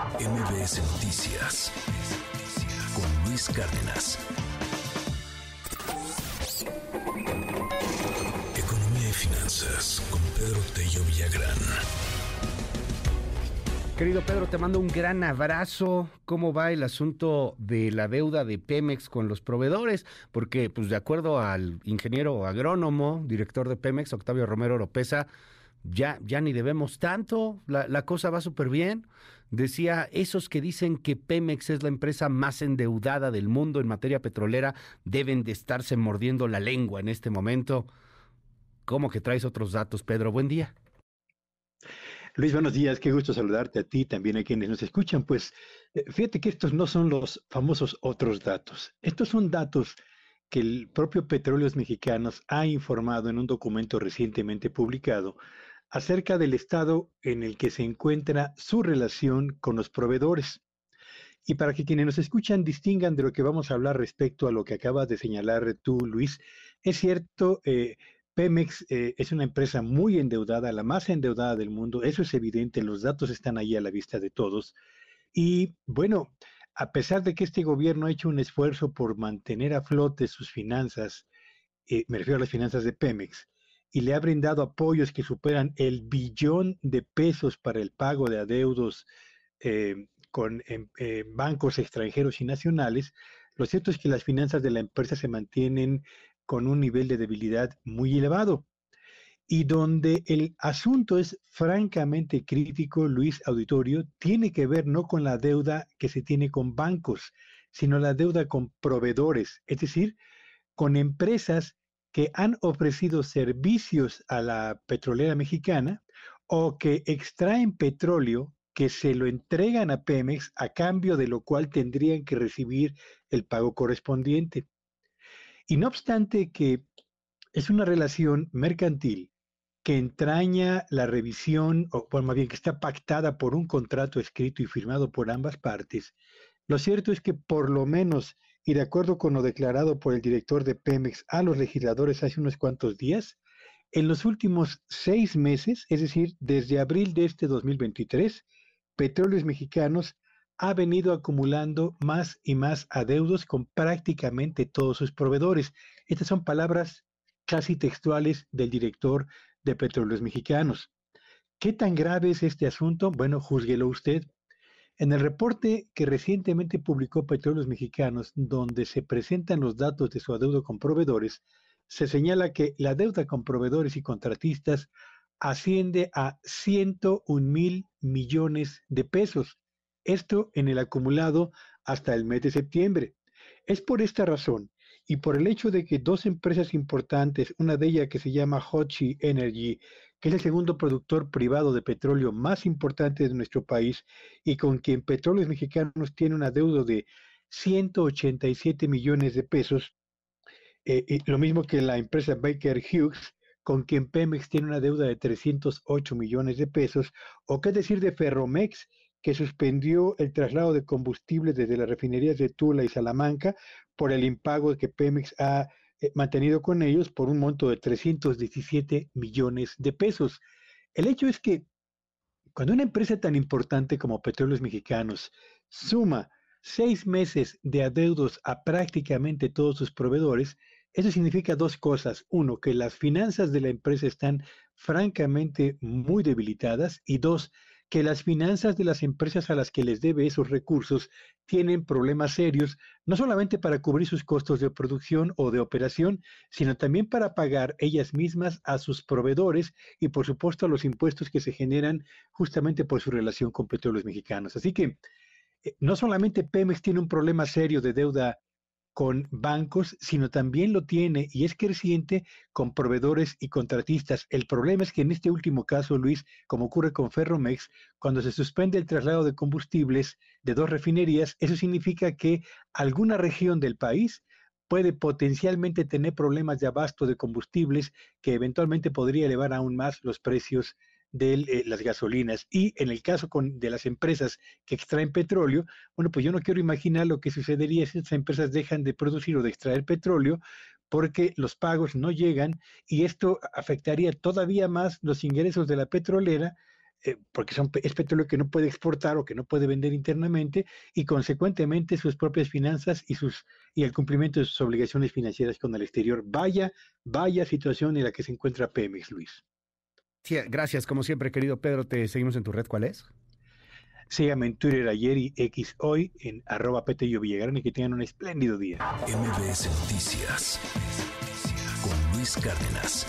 MBS Noticias con Luis Cárdenas. Economía y finanzas con Pedro Tello Villagrán. Querido Pedro, te mando un gran abrazo. ¿Cómo va el asunto de la deuda de Pemex con los proveedores? Porque, pues, de acuerdo al ingeniero agrónomo, director de Pemex, Octavio Romero Oropesa, ya, ya ni debemos tanto, la, la cosa va súper bien. Decía, esos que dicen que Pemex es la empresa más endeudada del mundo en materia petrolera deben de estarse mordiendo la lengua en este momento. ¿Cómo que traes otros datos, Pedro? Buen día. Luis, buenos días, qué gusto saludarte a ti, también a quienes nos escuchan. Pues eh, fíjate que estos no son los famosos otros datos, estos son datos que el propio Petróleos Mexicanos ha informado en un documento recientemente publicado acerca del estado en el que se encuentra su relación con los proveedores. Y para que quienes nos escuchan distingan de lo que vamos a hablar respecto a lo que acabas de señalar tú, Luis, es cierto, eh, Pemex eh, es una empresa muy endeudada, la más endeudada del mundo, eso es evidente, los datos están ahí a la vista de todos. Y bueno, a pesar de que este gobierno ha hecho un esfuerzo por mantener a flote sus finanzas, eh, me refiero a las finanzas de Pemex, y le ha brindado apoyos que superan el billón de pesos para el pago de adeudos eh, con bancos extranjeros y nacionales, lo cierto es que las finanzas de la empresa se mantienen con un nivel de debilidad muy elevado. Y donde el asunto es francamente crítico, Luis Auditorio, tiene que ver no con la deuda que se tiene con bancos, sino la deuda con proveedores, es decir, con empresas que han ofrecido servicios a la petrolera mexicana o que extraen petróleo que se lo entregan a Pemex a cambio de lo cual tendrían que recibir el pago correspondiente. Y no obstante que es una relación mercantil que entraña la revisión, o más bien que está pactada por un contrato escrito y firmado por ambas partes, lo cierto es que por lo menos y de acuerdo con lo declarado por el director de Pemex a los legisladores hace unos cuantos días, en los últimos seis meses, es decir, desde abril de este 2023, Petróleos Mexicanos ha venido acumulando más y más adeudos con prácticamente todos sus proveedores. Estas son palabras casi textuales del director de Petróleos Mexicanos. ¿Qué tan grave es este asunto? Bueno, júzguelo usted. En el reporte que recientemente publicó Petróleos Mexicanos, donde se presentan los datos de su adeudo con proveedores, se señala que la deuda con proveedores y contratistas asciende a 101 mil millones de pesos. Esto en el acumulado hasta el mes de septiembre. Es por esta razón y por el hecho de que dos empresas importantes, una de ellas que se llama Hochi Energy que es el segundo productor privado de petróleo más importante de nuestro país y con quien Petróleos Mexicanos tiene una deuda de 187 millones de pesos, eh, lo mismo que la empresa Baker Hughes, con quien Pemex tiene una deuda de 308 millones de pesos, o qué decir de Ferromex, que suspendió el traslado de combustible desde las refinerías de Tula y Salamanca por el impago que Pemex ha mantenido con ellos por un monto de 317 millones de pesos. El hecho es que cuando una empresa tan importante como Petróleos Mexicanos suma seis meses de adeudos a prácticamente todos sus proveedores, eso significa dos cosas. Uno, que las finanzas de la empresa están francamente muy debilitadas y dos, que las finanzas de las empresas a las que les debe esos recursos tienen problemas serios, no solamente para cubrir sus costos de producción o de operación, sino también para pagar ellas mismas a sus proveedores y por supuesto a los impuestos que se generan justamente por su relación con petróleos mexicanos. Así que eh, no solamente Pemex tiene un problema serio de deuda con bancos, sino también lo tiene y es creciente con proveedores y contratistas. El problema es que en este último caso, Luis, como ocurre con Ferromex, cuando se suspende el traslado de combustibles de dos refinerías, eso significa que alguna región del país puede potencialmente tener problemas de abasto de combustibles que eventualmente podría elevar aún más los precios de eh, las gasolinas. Y en el caso con, de las empresas que extraen petróleo, bueno, pues yo no quiero imaginar lo que sucedería si estas empresas dejan de producir o de extraer petróleo porque los pagos no llegan y esto afectaría todavía más los ingresos de la petrolera eh, porque son, es petróleo que no puede exportar o que no puede vender internamente y consecuentemente sus propias finanzas y, sus, y el cumplimiento de sus obligaciones financieras con el exterior. Vaya, vaya situación en la que se encuentra Pemex, Luis. Sí, gracias, como siempre, querido Pedro. Te seguimos en tu red. ¿Cuál es? Síganme en Twitter ayer y X hoy en arroba Petello Villagrán y que tengan un espléndido día. MBS Noticias con Luis Cárdenas.